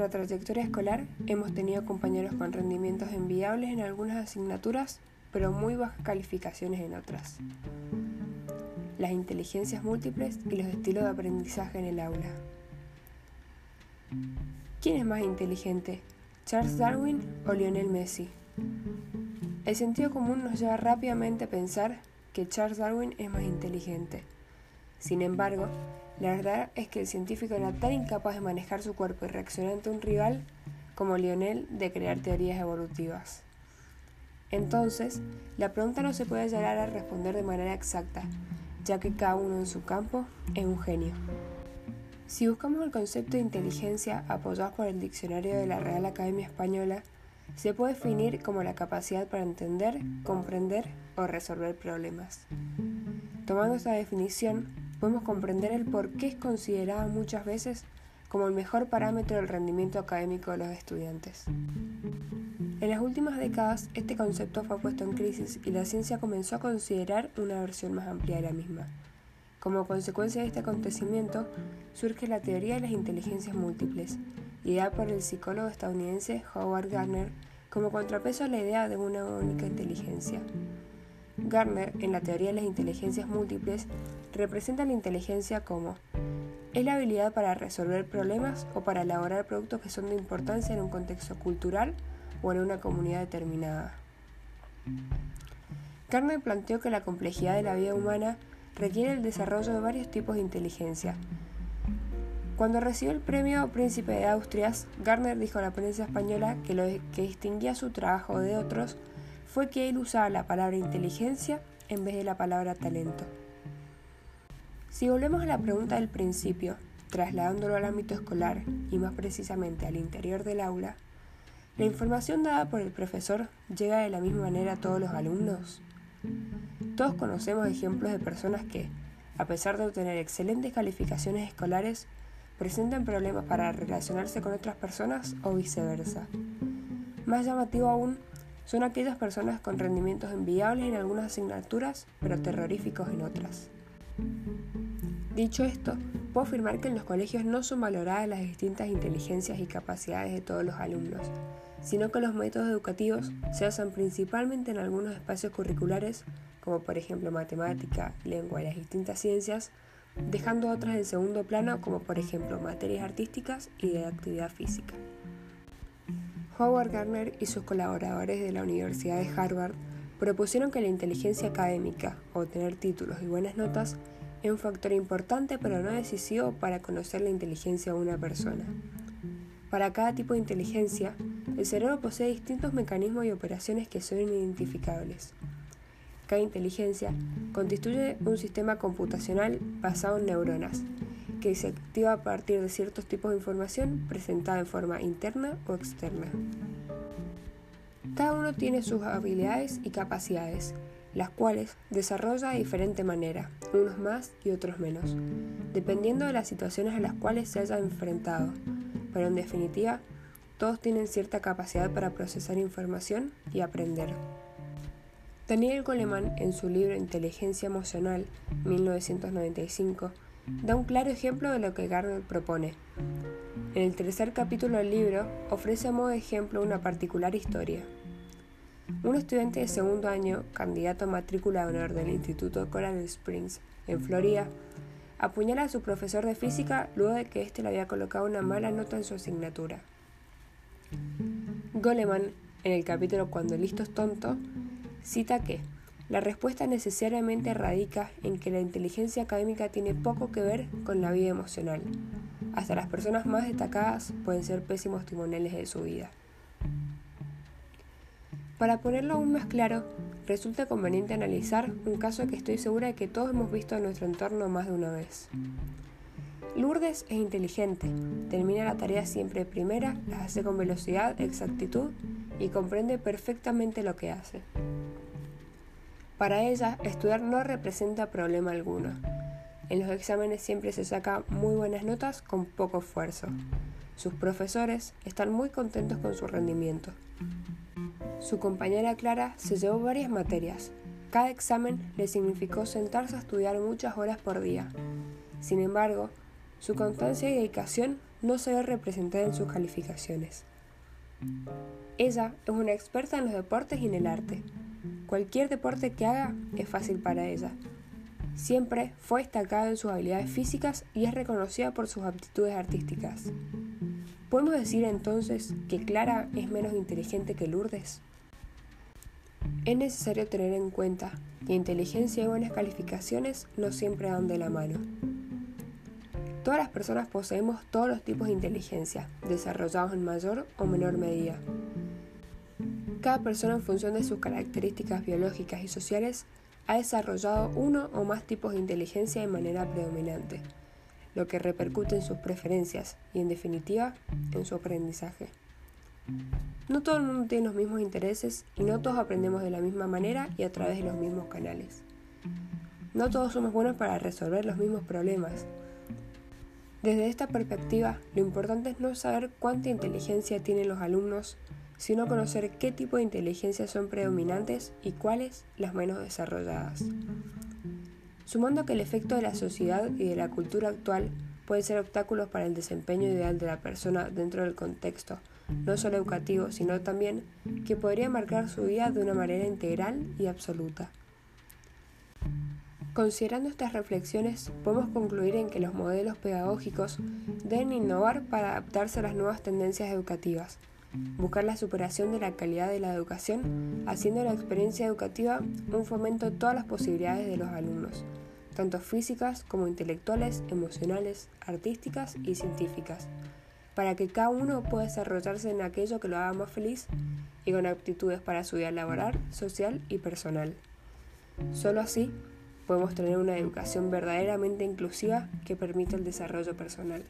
nuestra trayectoria escolar hemos tenido compañeros con rendimientos enviables en algunas asignaturas, pero muy bajas calificaciones en otras. Las inteligencias múltiples y los estilos de aprendizaje en el aula. ¿Quién es más inteligente, Charles Darwin o Lionel Messi? El sentido común nos lleva rápidamente a pensar que Charles Darwin es más inteligente. Sin embargo, la verdad es que el científico era tan incapaz de manejar su cuerpo y reaccionar ante un rival como Lionel de crear teorías evolutivas. Entonces, la pregunta no se puede llegar a responder de manera exacta, ya que cada uno en su campo es un genio. Si buscamos el concepto de inteligencia apoyado por el diccionario de la Real Academia Española, se puede definir como la capacidad para entender, comprender o resolver problemas. Tomando esta definición, podemos comprender el por qué es considerada muchas veces como el mejor parámetro del rendimiento académico de los estudiantes. En las últimas décadas, este concepto fue puesto en crisis y la ciencia comenzó a considerar una versión más amplia de la misma. Como consecuencia de este acontecimiento, surge la teoría de las inteligencias múltiples, ideada por el psicólogo estadounidense Howard Gardner como contrapeso a la idea de una única inteligencia. Gardner, en la teoría de las inteligencias múltiples, representa la inteligencia como es la habilidad para resolver problemas o para elaborar productos que son de importancia en un contexto cultural o en una comunidad determinada. Gardner planteó que la complejidad de la vida humana requiere el desarrollo de varios tipos de inteligencia. Cuando recibió el premio Príncipe de Austrias, Gardner dijo a la prensa española que lo que distinguía su trabajo de otros fue que él usaba la palabra inteligencia en vez de la palabra talento. Si volvemos a la pregunta del principio, trasladándolo al ámbito escolar y más precisamente al interior del aula, ¿la información dada por el profesor llega de la misma manera a todos los alumnos? Todos conocemos ejemplos de personas que, a pesar de obtener excelentes calificaciones escolares, presentan problemas para relacionarse con otras personas o viceversa. Más llamativo aún son aquellas personas con rendimientos enviables en algunas asignaturas, pero terroríficos en otras. Dicho esto, puedo afirmar que en los colegios no son valoradas las distintas inteligencias y capacidades de todos los alumnos, sino que los métodos educativos se basan principalmente en algunos espacios curriculares, como por ejemplo matemática, lengua y las distintas ciencias, dejando otras en segundo plano, como por ejemplo materias artísticas y de actividad física. Howard Gardner y sus colaboradores de la Universidad de Harvard propusieron que la inteligencia académica, obtener títulos y buenas notas, es un factor importante pero no decisivo para conocer la inteligencia de una persona. Para cada tipo de inteligencia, el cerebro posee distintos mecanismos y operaciones que son identificables. Cada inteligencia constituye un sistema computacional basado en neuronas, que se activa a partir de ciertos tipos de información presentada en forma interna o externa. Cada uno tiene sus habilidades y capacidades, las cuales desarrolla de diferente manera, unos más y otros menos, dependiendo de las situaciones a las cuales se haya enfrentado, pero en definitiva, todos tienen cierta capacidad para procesar información y aprender. Daniel Goleman, en su libro Inteligencia Emocional, 1995, da un claro ejemplo de lo que Gardner propone. En el tercer capítulo del libro ofrece a modo de ejemplo una particular historia. Un estudiante de segundo año, candidato a matrícula de honor del Instituto Coral Springs, en Florida, apuñala a su profesor de física luego de que éste le había colocado una mala nota en su asignatura. Goleman, en el capítulo Cuando el listo es tonto, cita que la respuesta necesariamente radica en que la inteligencia académica tiene poco que ver con la vida emocional. Hasta las personas más destacadas pueden ser pésimos testimoniales de su vida. Para ponerlo aún más claro, resulta conveniente analizar un caso que estoy segura de que todos hemos visto en nuestro entorno más de una vez. Lourdes es inteligente, termina la tarea siempre primera, las hace con velocidad, exactitud y comprende perfectamente lo que hace. Para ella, estudiar no representa problema alguno. En los exámenes siempre se saca muy buenas notas con poco esfuerzo. Sus profesores están muy contentos con su rendimiento. Su compañera Clara se llevó varias materias. Cada examen le significó sentarse a estudiar muchas horas por día. Sin embargo, su constancia y dedicación no se ve representada en sus calificaciones. Ella es una experta en los deportes y en el arte. Cualquier deporte que haga es fácil para ella. Siempre fue destacada en sus habilidades físicas y es reconocida por sus aptitudes artísticas. ¿Podemos decir entonces que Clara es menos inteligente que Lourdes? Es necesario tener en cuenta que inteligencia y buenas calificaciones no siempre van de la mano. Todas las personas poseemos todos los tipos de inteligencia, desarrollados en mayor o menor medida. Cada persona en función de sus características biológicas y sociales ha desarrollado uno o más tipos de inteligencia de manera predominante, lo que repercute en sus preferencias y en definitiva en su aprendizaje. No todo el mundo tiene los mismos intereses y no todos aprendemos de la misma manera y a través de los mismos canales. No todos somos buenos para resolver los mismos problemas. Desde esta perspectiva, lo importante es no saber cuánta inteligencia tienen los alumnos, sino conocer qué tipo de inteligencia son predominantes y cuáles las menos desarrolladas. Sumando que el efecto de la sociedad y de la cultura actual pueden ser obstáculos para el desempeño ideal de la persona dentro del contexto no solo educativo, sino también que podría marcar su vida de una manera integral y absoluta. Considerando estas reflexiones, podemos concluir en que los modelos pedagógicos deben innovar para adaptarse a las nuevas tendencias educativas, buscar la superación de la calidad de la educación, haciendo la experiencia educativa un fomento de todas las posibilidades de los alumnos, tanto físicas como intelectuales, emocionales, artísticas y científicas para que cada uno pueda desarrollarse en aquello que lo haga más feliz y con aptitudes para su vida laboral, social y personal. Solo así podemos tener una educación verdaderamente inclusiva que permita el desarrollo personal.